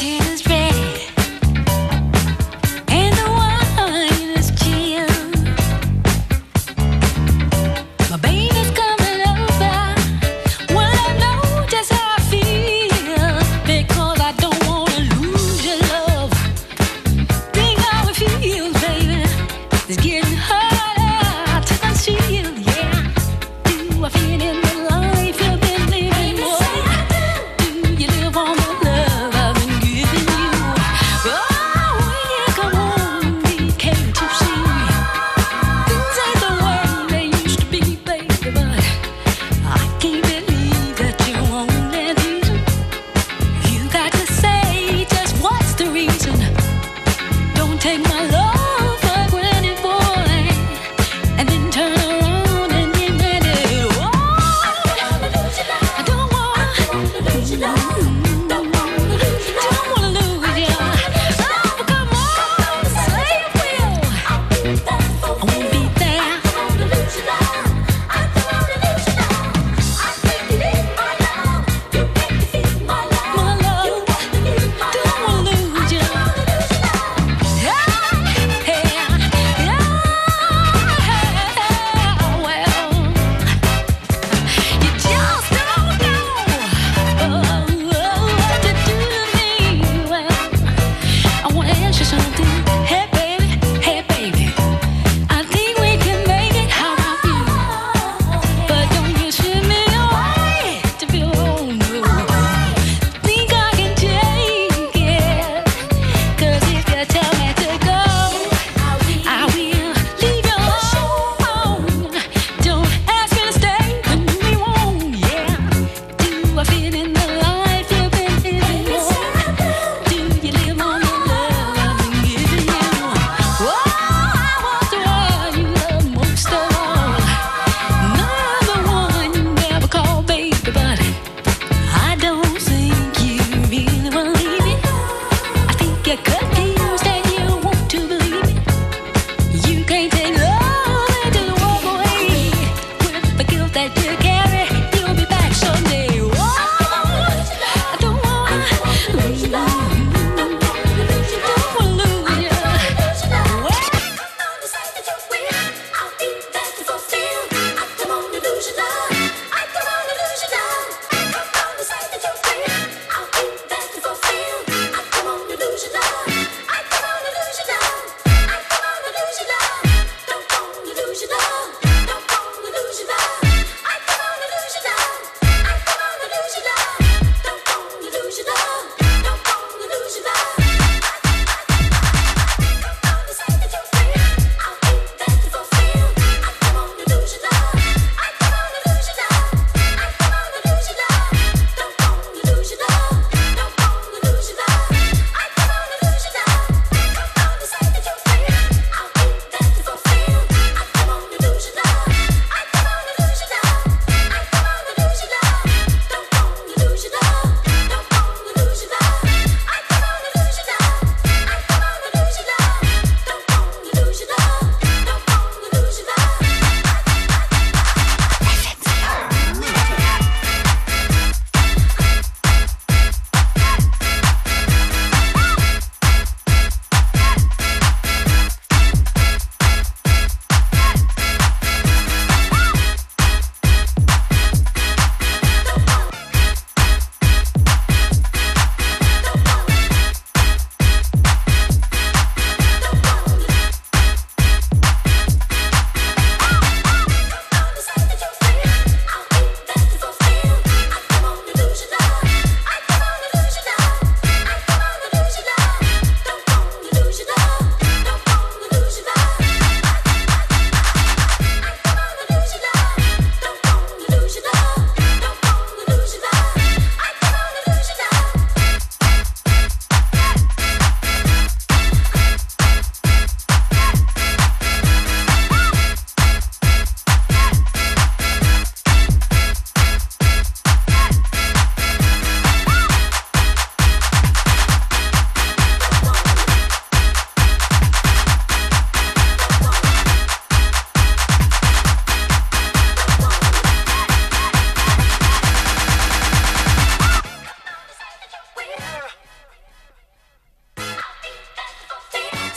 Damn.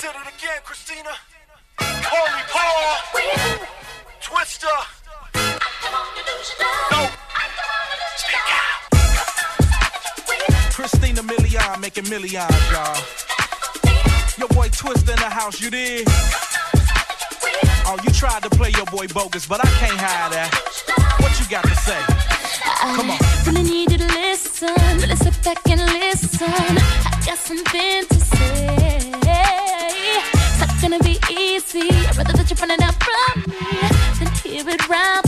Did it again, Christina. Holy Paul. Twista. No. Stick out. Christina Milian making millions, y'all. Your boy Twista in the house, you did? Oh, you tried to play your boy bogus, but I can't hide that. What you got to say? Come on. I really need you to listen. Really sit back and listen. I got something to say. It's not gonna be easy. I'd rather that you're running out from me than hear it round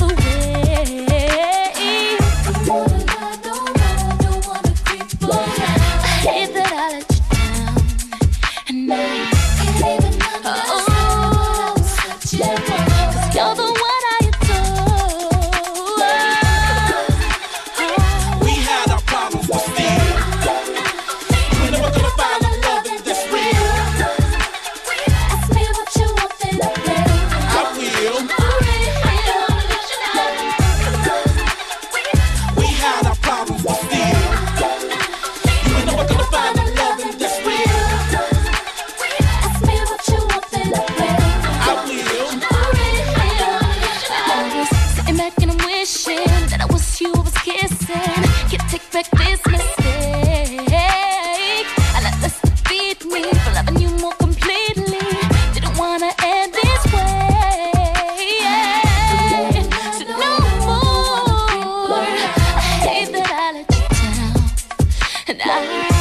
and I.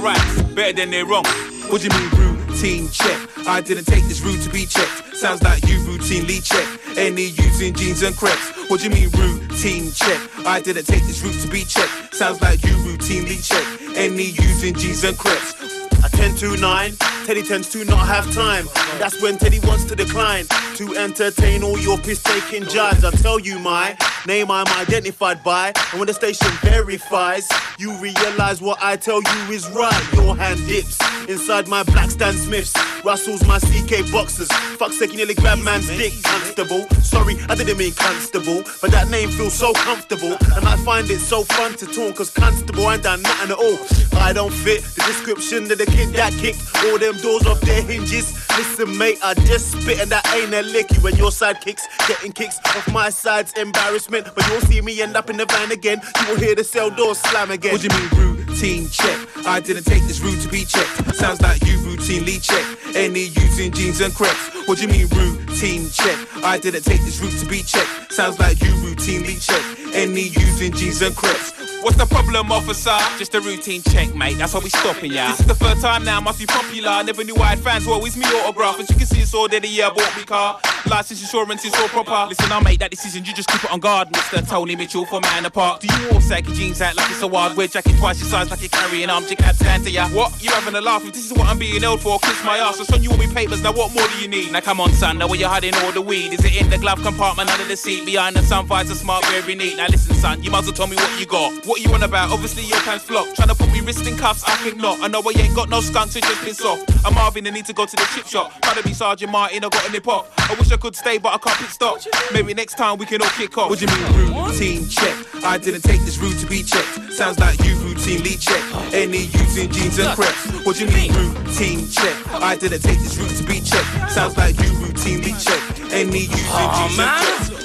their rights better than their wrongs. What do you mean routine check? I didn't take this route to be checked. Sounds like you routinely check. Any using jeans and crepes. What do you mean routine check? I didn't take this route to be checked. Sounds like you routinely check. Any using jeans and crepes. I 10 to 9, Teddy tends to not have time. That's when Teddy wants to decline to entertain all your piss taking jibes. I tell you my name I'm identified by, and when the station verifies, you realize what I tell you is right. Your hand dips inside my black Stan Smiths, Russell's my CK boxers. Fuck sake, you nearly grab man's dick, constable. Sorry, I didn't mean constable, but that name feels so comfortable, and I find it so fun to talk, cause constable ain't done nothing at all. I don't fit the description of the kid that kicked all them doors off their hinges. Listen, mate, I just spit and that ain't a lick. You and your sidekicks getting kicks off my side's embarrassment. But you'll see me end up in the van again. You will hear the cell door slam again. What do you mean routine check? I didn't take this route to be checked. Sounds like you routinely check. Any using jeans and crepes. What do you mean routine check? I didn't take this route to be checked. Sounds like you routinely check. Any using jeans and crepes. What's the problem, officer? Just a routine check, mate. That's why we stopping ya. This is the third time now, must be popular. Never knew I had fans who always me autograph. As you can see, it's all there. The year I bought me car. License insurance is all proper. Listen, I'll make that decision. You just keep it on guard, Mr. Tony Mitchell for Man Apart. Do you all saggy jeans out like it's a wild wear jacket twice your size like you're carrying arm jig out to ya? What? You having a laugh? If this is what I'm being held for, kiss my ass. I son you all me papers. Now what more do you need? Now come on, son. Now where you hiding all the weed? Is it in the glove compartment under the seat? Behind the sun visor, smart, very neat. Now listen, son. You might as well tell me what you got. What you on about? Obviously your plans flop. Trying to put me wrist in cuffs, I think not. I know I ain't got no skunks, it's just piss off. I'm Marvin, I need to go to the chip shop. Try to be Sergeant Martin, I got a nip off. I wish I could stay, but I can't pick stop. Maybe next time we can all kick off. What do you mean routine check? I didn't take this route to be checked. Sounds like you routinely check. Any using jeans and crepes. What you mean routine check? I didn't take this route to be checked. Sounds like you routinely check. Any using jeans and crepes.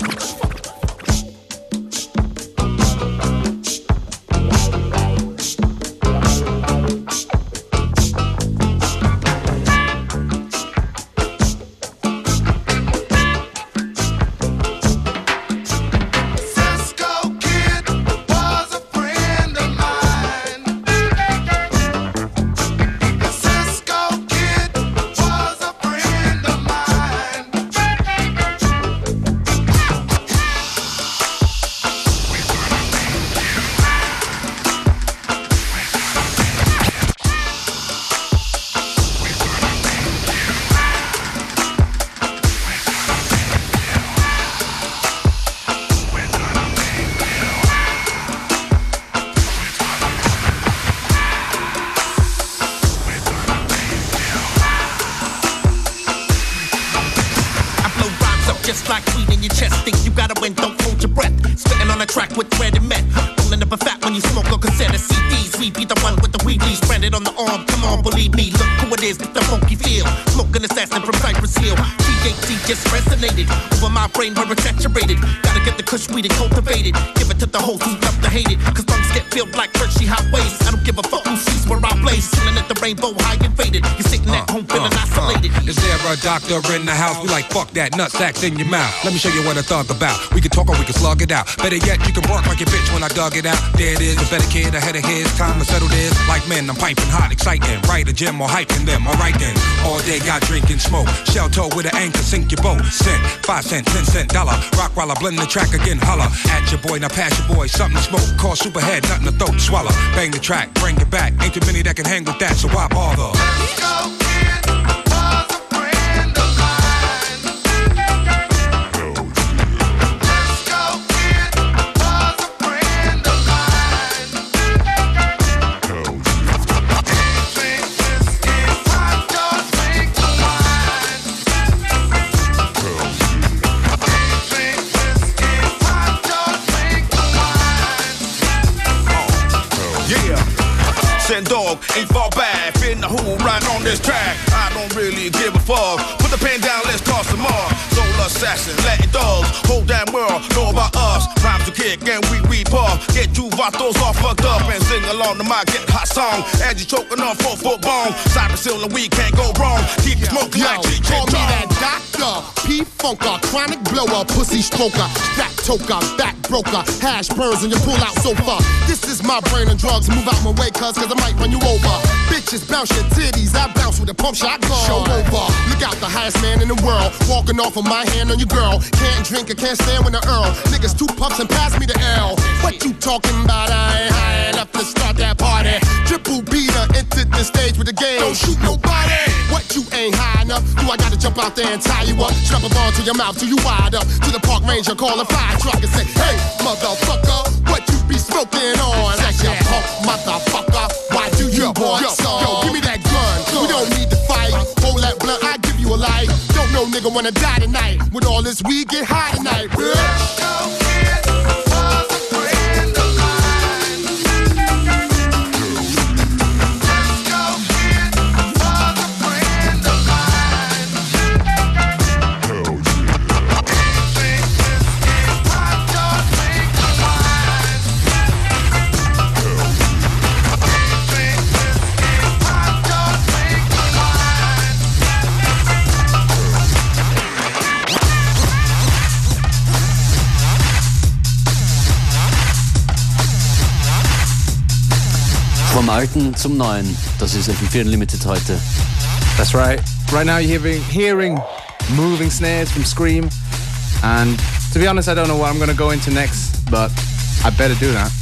Cisco THC just resonated over my brain where it's saturated. Gotta get the kush weed and cultivate it. Give it to the hoes who love to hate it. Cause lungs get filled like Hershey highways. I don't give a fuck who sees where I blaze. Chilling at the rainbow high and faded. You're sitting at uh, home feeling uh, uh. isolated. Is there a doctor in the house? We like fuck that nut sacks in your mouth. Let me show you what a thug about. We can talk or we can slug it out. Better yet, you can bark like a bitch when I dug it out. There it is, a better kid ahead of his time to settle this. Like men, I'm piping hot, exciting. Right a gym or hyping them. Alright then, all day got drinking smoke. Shell toe with an anchor, sink your boat. Cent, five cent, ten cent, dollar. Rock while I blend the track again, holla. At your boy, now pass your boy, something to smoke. Call superhead, nothing to throat, swallow. Bang the track, bring it back. Ain't too many that can hang with that, so why bother? Cisco Kid was assassin, Latin dogs. Whole damn world know about us. Rhymes to kick and we we. Get you vatos all fucked up and sing along to my get hot song. As you choking on four foot bone. Hill and we can't go wrong. Keep smoking like G call me that doctor, P funker, chronic blower, pussy stroker, fat toker, back broker, hash burns and you pull out sofa. This is my brain and drugs. Move out my way, cuz, cause I might run you over. Bitches bounce your titties, I bounce with a pump shot gun. Show over. Look out, the highest man in the world. Walking off of my hand on your girl. Can't drink, I can't stand when the earl. Niggas two puffs and pass me the L. What you talking about? I ain't high enough to start that party. Triple beater entered the stage with the game. Don't shoot nobody. What you ain't high enough? Do I gotta jump out there and tie you up? Strap a ball to your mouth till you wide up. To the park ranger, call a fire truck and say, Hey, motherfucker, what smoking on? Like your punk motherfucker. Why do you want some? Yo, give me that gun. We don't need to fight. Hold that blunt, I give you a light. Don't know nigga wanna die tonight. With all this weed, get high tonight, bitch. Vom Alten zum Neuen. Das ist FM4 Unlimited heute. That's right. Right now you're hearing, hearing moving snares from Scream. And to be honest, I don't know what I'm going to go into next, but I better do that.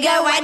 nigga, why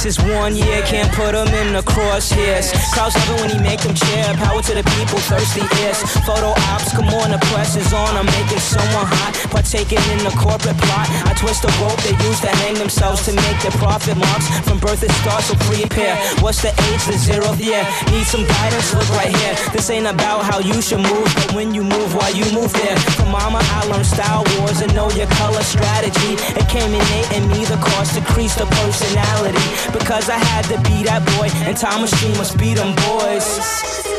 this is one year, can't put him in the crosshairs. Crowds love it when he make them cheer. Power to the people, thirsty ears. Photo ops, come on, the press is on. I'm making someone hot, partaking in the corporate plot. I twist the rope they use to hang themselves to make their profit marks. From birth it starts, so prepare. What's the age? The zeroth year. Need some guidance? Look right here. This ain't about how you should move, but when you move, why you move there. From mama, I learned style wars and know your color strategy. It came innate in me, the cost decreased the personality. Because I had to be that boy, and Thomas machine must be them boys.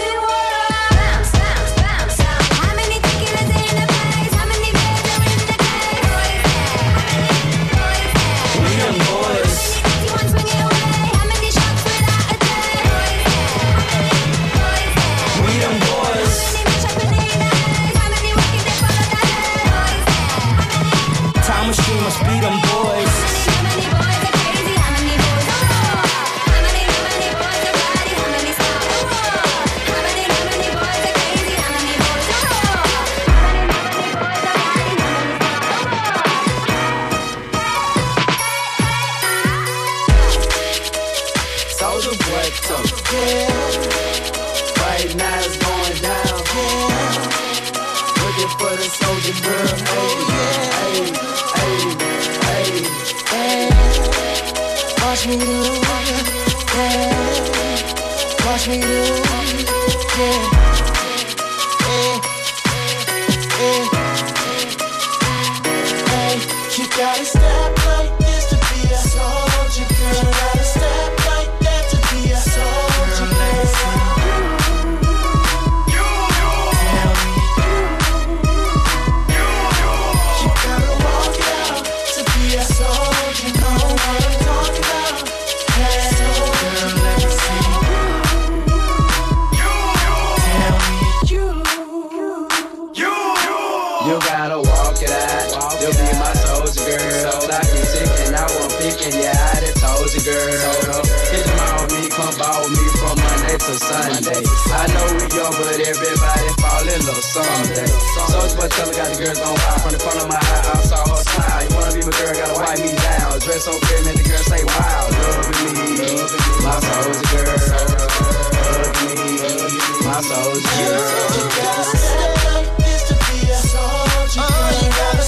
gotta Sunday. I know we young, but everybody fall in love someday. So it's what tell got the girls on fire. From the front of my eye, I saw her smile. You wanna be my girl, gotta wipe me down. Dress so pretty, make the girl say wow. Love me, my soul's a girl. Love me, my soul's a girl. All you gotta love is to be a soldier. All you uh-huh. gotta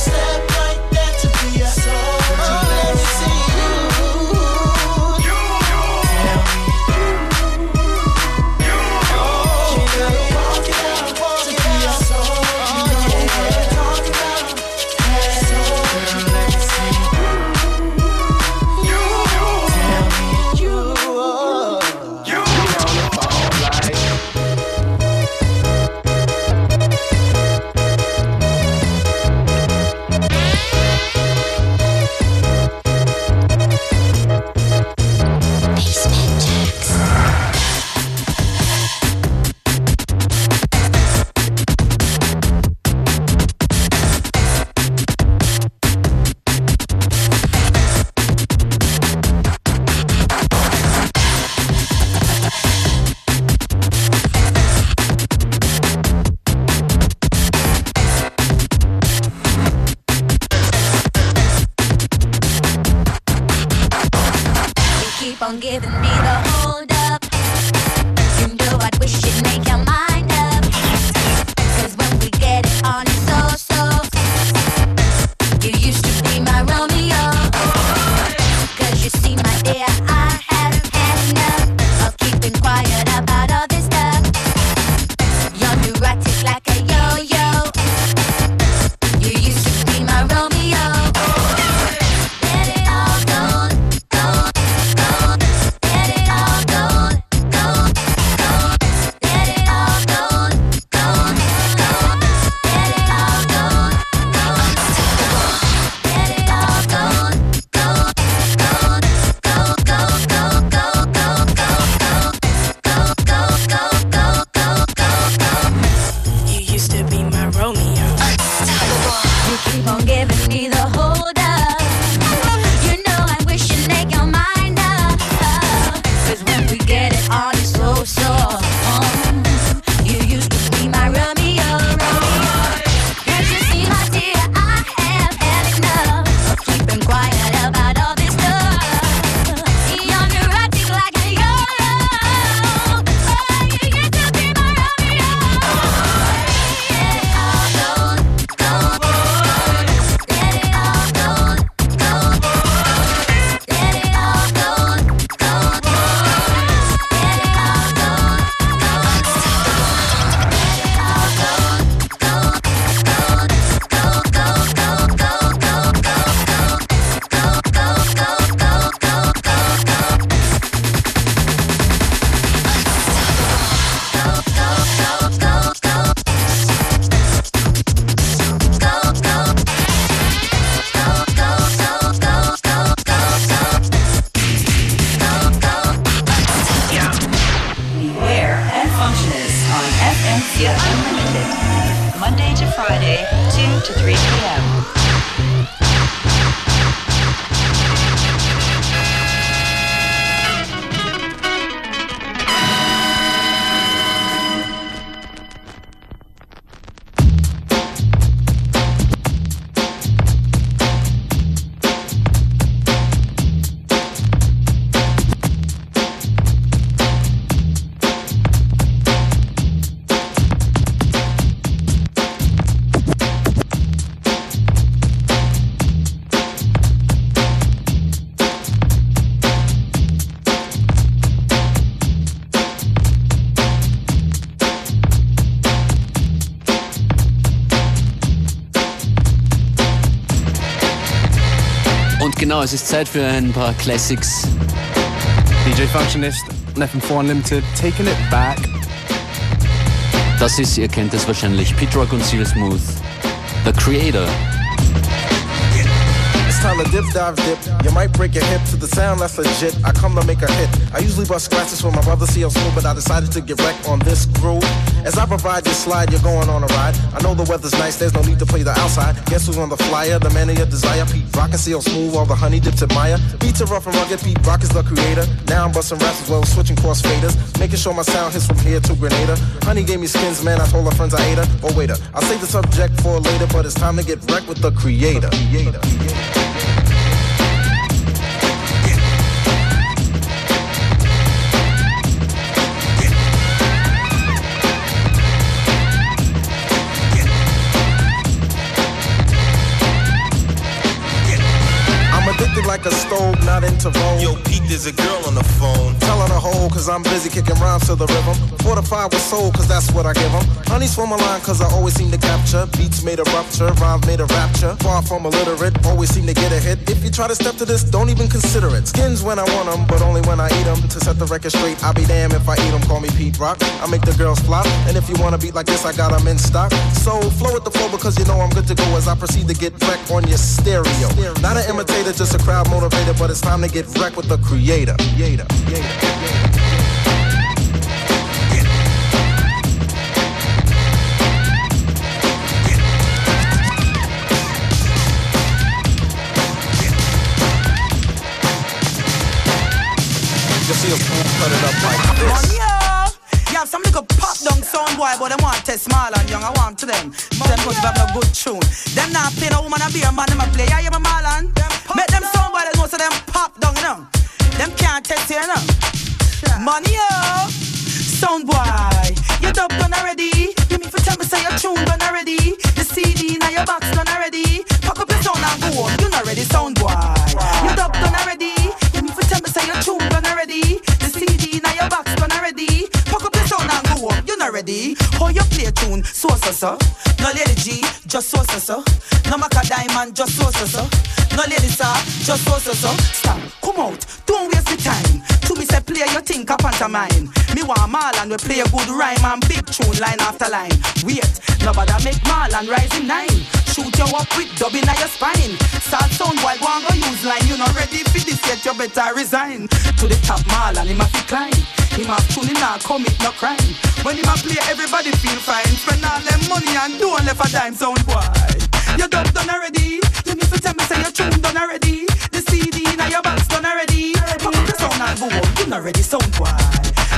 genau, es ist Zeit für ein paar Classics. DJ Functionist, FM4 Unlimited, taking it back. Das ist, ihr kennt es wahrscheinlich, Pete Rock und CL Smooth. The Creator. It's time to dip, dive, dip. You might break your hip to the sound that's legit. I come to make a hit. I usually bust scratches for my brother CL Smooth, but I decided to get wrecked on this groove. As I provide your slide, you're going on a ride. I know the weather's nice, there's no need to play the outside. Guess who's on the flyer? The man of your desire. Pete Rock and CL Smooth, all the honey dips admire. Beats are rough and rugged, Pete Rock is the creator. Now I'm busting raps as well, switching cross faders. Making sure my sound hits from here to Grenada. Honey gave me skins, man, I told her friends I ate her. Oh, waiter, I'll save the subject for later, but it's time to get wrecked with the creator. creator. A stove, not into vogue. Yo, Pete, there's a girl on the phone. Tell her to hold, cause I'm busy kicking rhymes to the rhythm. Fortified with soul, cause that's what I give them. Honey's for my line, cause I always seem to capture. Beats made a rupture, rhymes made a rapture. Far from illiterate, always seem to get a hit. If you try to step to this, don't even consider it. Skins when I want them, but only when I eat them. To set the record straight, I'll be damned if I eat them. Call me Pete Rock. I make the girls flop. And if you wanna beat like this, I got them in stock. So flow with the flow because you know I'm good to go as I proceed to get wrecked on your stereo. Not an imitator, just a crowd motivator, but it's time to get wrecked with the creator. creator. creator. You see a fool cut it up like this. You have some little pop down sound boy, but them want to test small and young. I want to them. Them must have no good tune. Them not play no woman and be a man. Them a play. Yeah, yeah, my Marlon. Make them sound. They know so them pop down, you know. Them can't test you, you know. Money up. Sound boy, you dub done already. You mean for tell me say your tune done already. The CD now your box done already. Pack up your sound and go home. You not ready, sound boy. You dub done already. You mean for tell me say your tune done already. Ready. How you play tune? So so so. No Lady G, just so so so. No Macka Diamond, just so so so. No Lady Saw, just so so so. Stop, come out, don't waste the time. To me say play your think up pantomime. Me want Marlon we play a good rhyme and big tune line after line. Wait, nobody make Marlon rise in nine. Shoot you up with dubbing at your spine. Start sound boy go and go use line. You not ready for this yet, you better resign. To the top Marlon, a fi climb. Him a tune him not commit no crime. When him a play, everybody feel fine. Spend all them money and don't left a dime sound boy. Your dub done already. You need to tell me say your tune done already. The CD now your box done already. Pack up the sound and go. You not ready sound boy.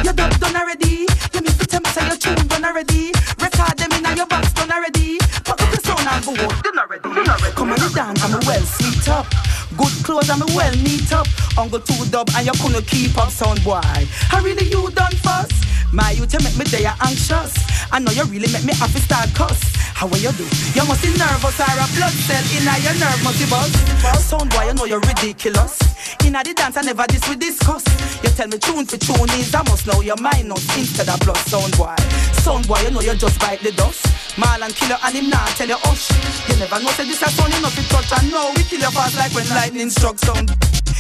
Your dub done already. You need to tell me say your tune done already. Record them in your box done already. Pack up the sound and ready. You not ready. Come on, you dance, I'm a well sweet up. Good clothes, I'm well neat up. Uncle two dub and you couldn't keep up sound boy. I really you done first. My you to make me day anxious. I know you really make me happy start cuss. How will you do? You must be nervous or a blood cell in your nerve must be buzz. Sound boy, you know you're ridiculous. In the dance, I never this we discuss. You tell me tune for tune is I must know your mind minus instead of plus sound boy. Sound boy, you know you just bite the dust. Marlon killer and him not tell you hush. You never know say this a sound enough to touch and know we kill your fast like when lightning struck sound.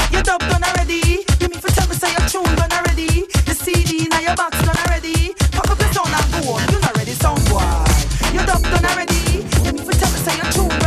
You dub done already. You mean for tell me say your tune done already. The CD now your box done already. Pack up your sound and go on. You not ready, sound boy. You dub done already. You mean for tell me say your tune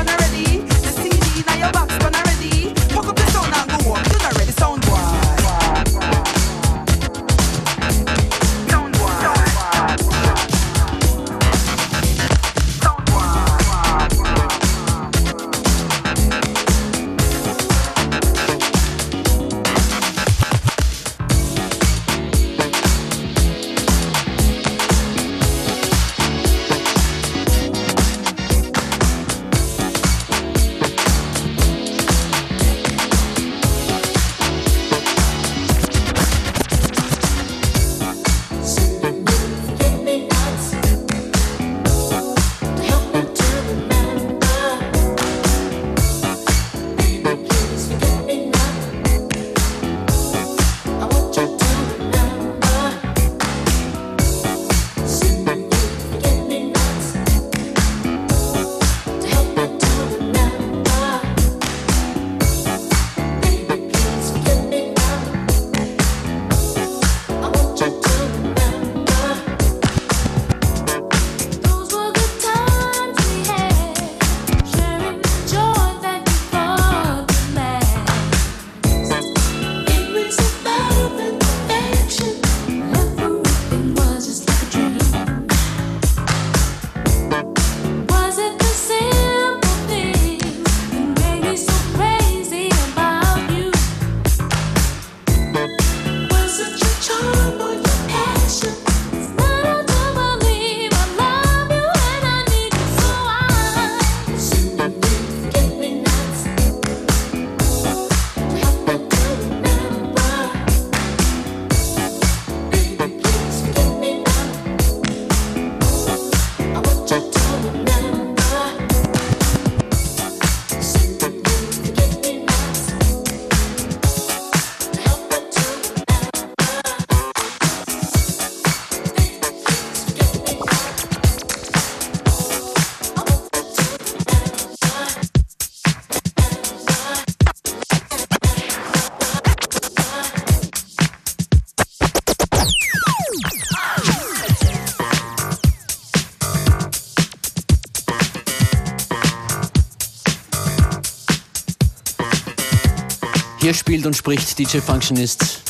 spielt und spricht DJ Functionist.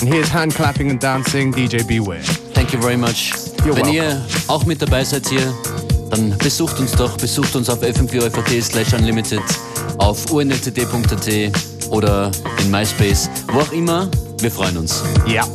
And here's hand clapping and dancing DJ Beware. Thank you very much. You're Wenn welcome. ihr auch mit dabei seid hier, dann besucht uns doch, besucht uns auf fm4.at slash unlimited, auf unltd.at oder in MySpace, wo auch immer. Wir freuen uns. Ja.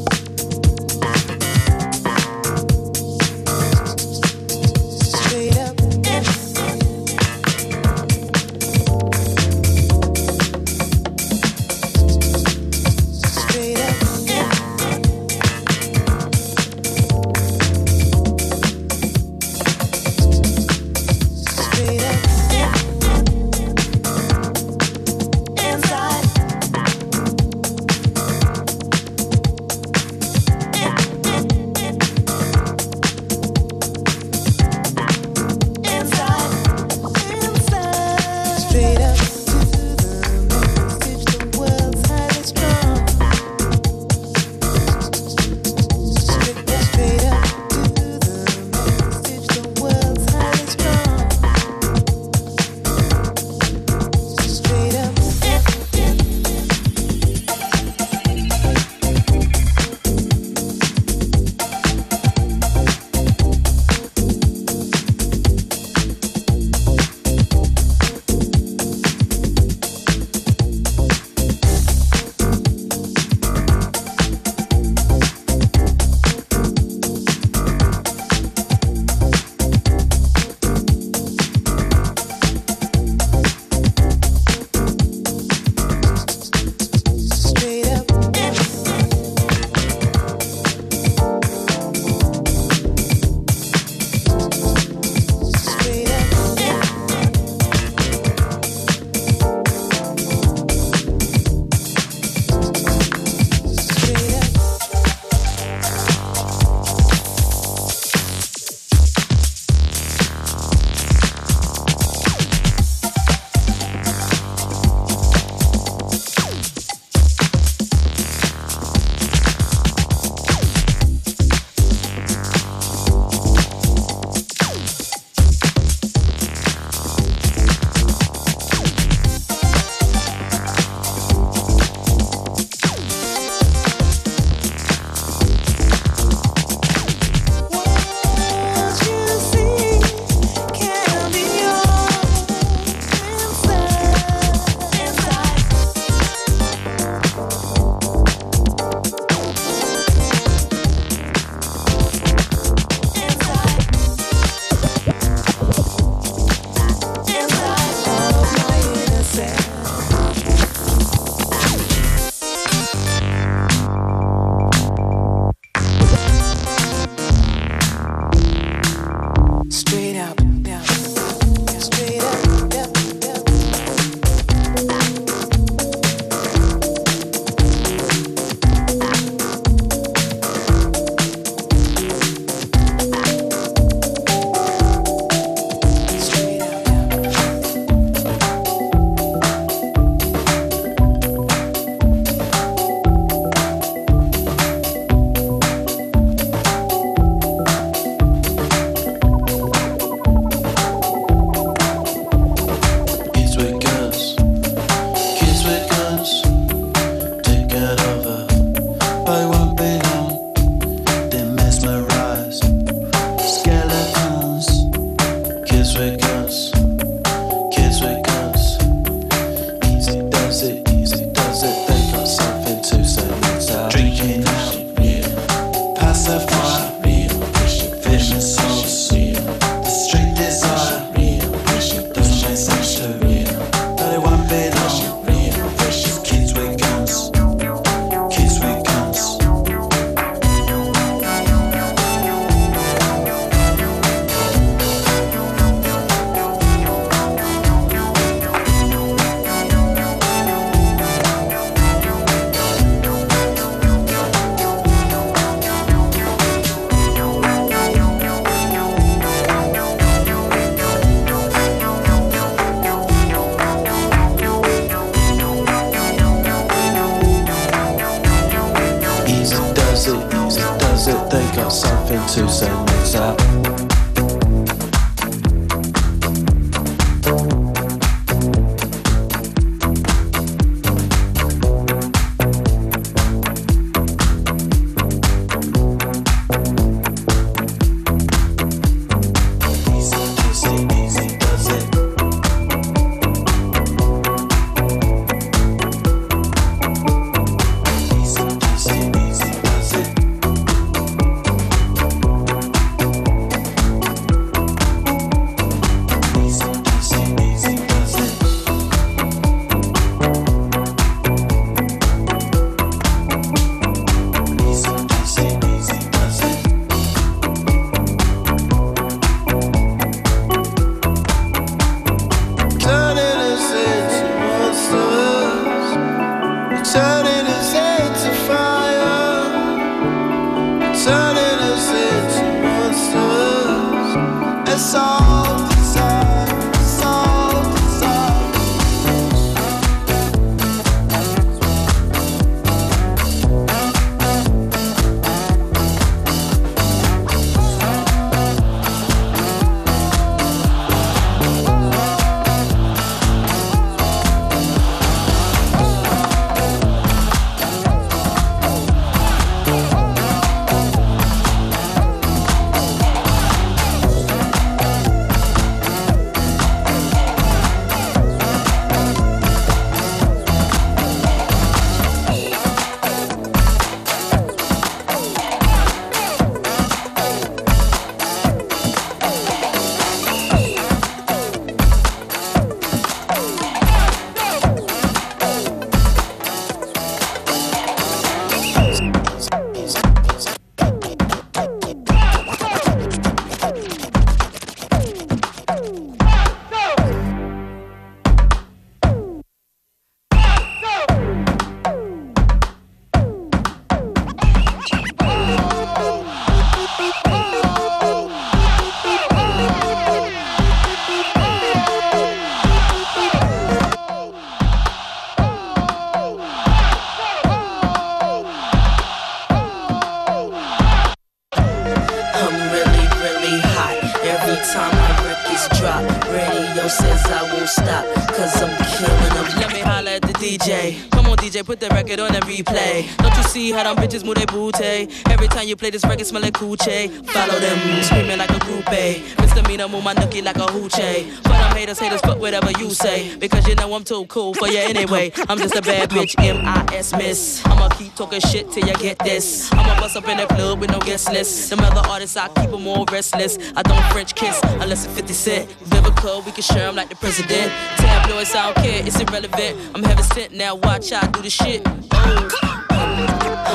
You play this record, smell like coochie. Follow them, screaming like a groupie. Misdemeanor, move my nookie like a hoochie. For them haters, haters, fuck whatever you say. Because you know I'm too cool for you anyway. I'm just a bad bitch, M-I-S miss. I'ma keep talking shit till you get this. I'ma bust up in the club with no guest list. Them other artists, I keep them all restless. I don't French kiss unless it's 50 Cent. Vivica, we can share 'em like the president. Tabloids, I don't care, it's irrelevant. I'm heaven sent, now watch I do the shit.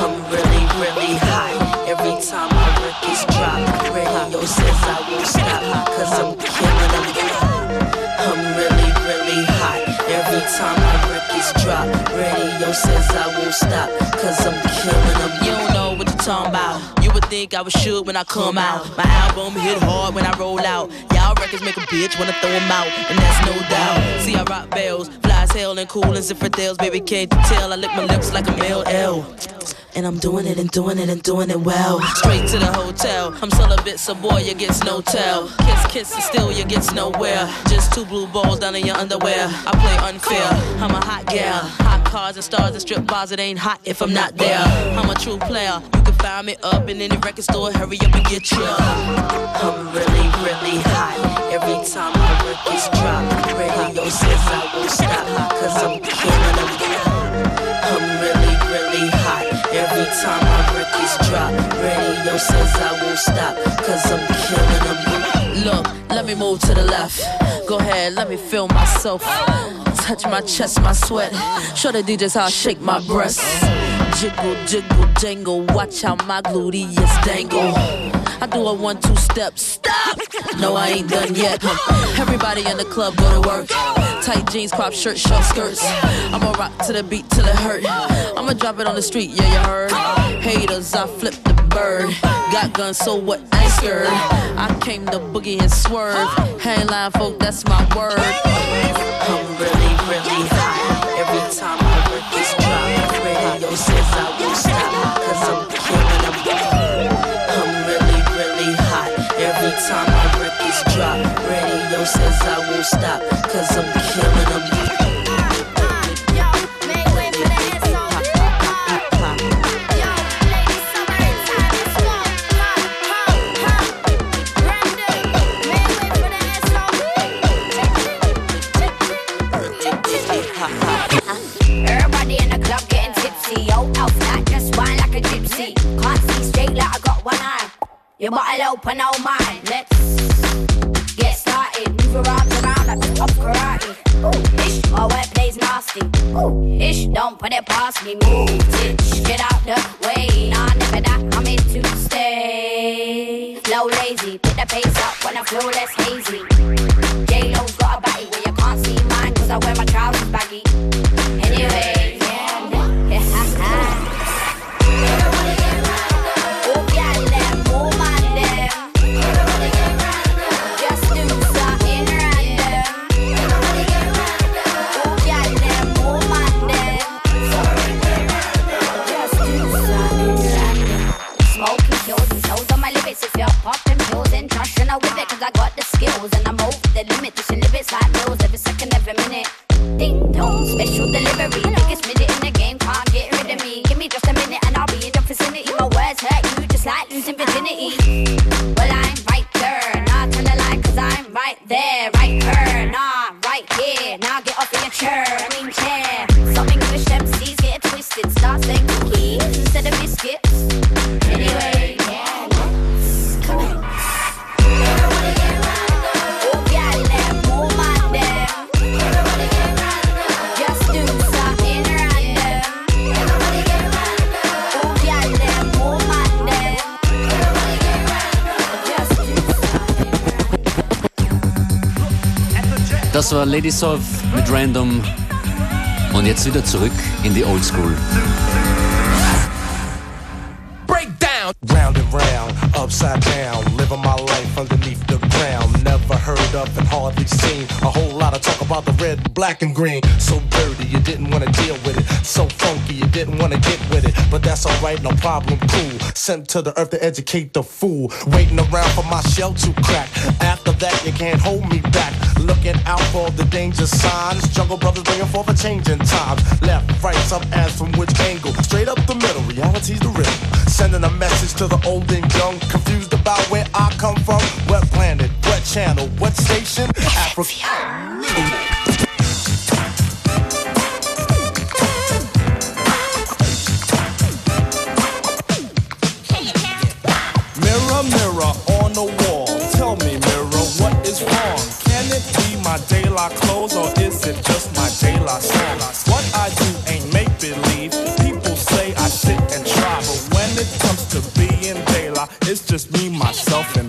I'm really, really hot. Time my records drop, radio says I won't stop. Cause I'm killing them. I'm really, really hot. Every time my records drop, radio says I won't stop. Cause I'm killing them. You don't know what you're talking about. You would think I was shoot when I come out. My album hit hard when I roll out. Y'all records make a bitch wanna throw 'em out, and that's no doubt. See, I rock bells, fly as hell and cool as infidels. Baby, can't you tell? I lick my lips like a male L. And I'm doing it and doing it and doing it well. Straight to the hotel. I'm celibate, so boy, you gets no tell. Kiss, kiss, and still you gets nowhere. Just two blue balls down in your underwear. I play unfair. I'm a hot gal. Hot cars and stars and strip bars. It ain't hot if I'm not there. I'm a true player. You can find me up in any record store. Hurry up and get ya. I'm really, really hot. Every time my records drop, radio says I won't stop. Cause I'm killing them. I'm really, really hot. Every time my records drop, radio says I won't stop. Cause I'm killing them. Look, let me move to the left. Go ahead, let me feel myself. Touch my chest, my sweat. Show the DJs how I shake my breasts. Jiggle, jiggle, jangle. Watch how my gluteus dangle. I do a one, two step. Stop! No, I ain't done yet. Everybody in the club go to work. Tight jeans, crop shirt, short skirts. I'ma rock to the beat till it hurt. I'ma drop it on the street, yeah, you heard. Haters, I flip the bird. Got guns, so what? I scared. I came to boogie and swerve. Hang line, folk, that's my word. I'm really, really hot. Every time my records drop, radio says I won't stop. Cause I'm killing them. I'm really, really hot. Every time my records drop, radio says I won't stop. Cause I'm killing them. Das war Lady Solve mit Random. Und jetzt wieder zurück in die Oldschool. Break down. Round and round, upside down, living my life underneath the ground. Never heard of and hardly seen. A whole lot of talk about the red, black, and green. So dirty, you didn't want to deal with it. So funky, you didn't want to get. But that's alright, no problem, cool. Sent to the earth to educate the fool. Waiting around for my shell to crack. After that, you can't hold me back. Looking out for the danger signs. Jungle Brothers bringing forth a change in times. Left, right, up, as from which angle? Straight up the middle, reality's the rhythm. Sending a message to the old and young. Confused about where I come from. What planet, what channel, what station? Africa. My De La clothes or is it just my De La song? What I do ain't make believe. People say I sit and try, but when it comes to being De La, it's just me, myself, and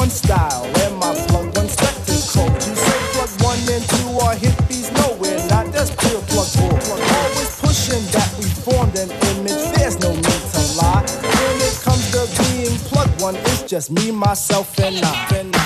one style and my plug one spectacle. You say plug one and two are hippies nowhere, not that's pure plug bull. Always pushing that we formed an image, there's no need to lie. When it comes to being plug one. It's just me, myself, and I.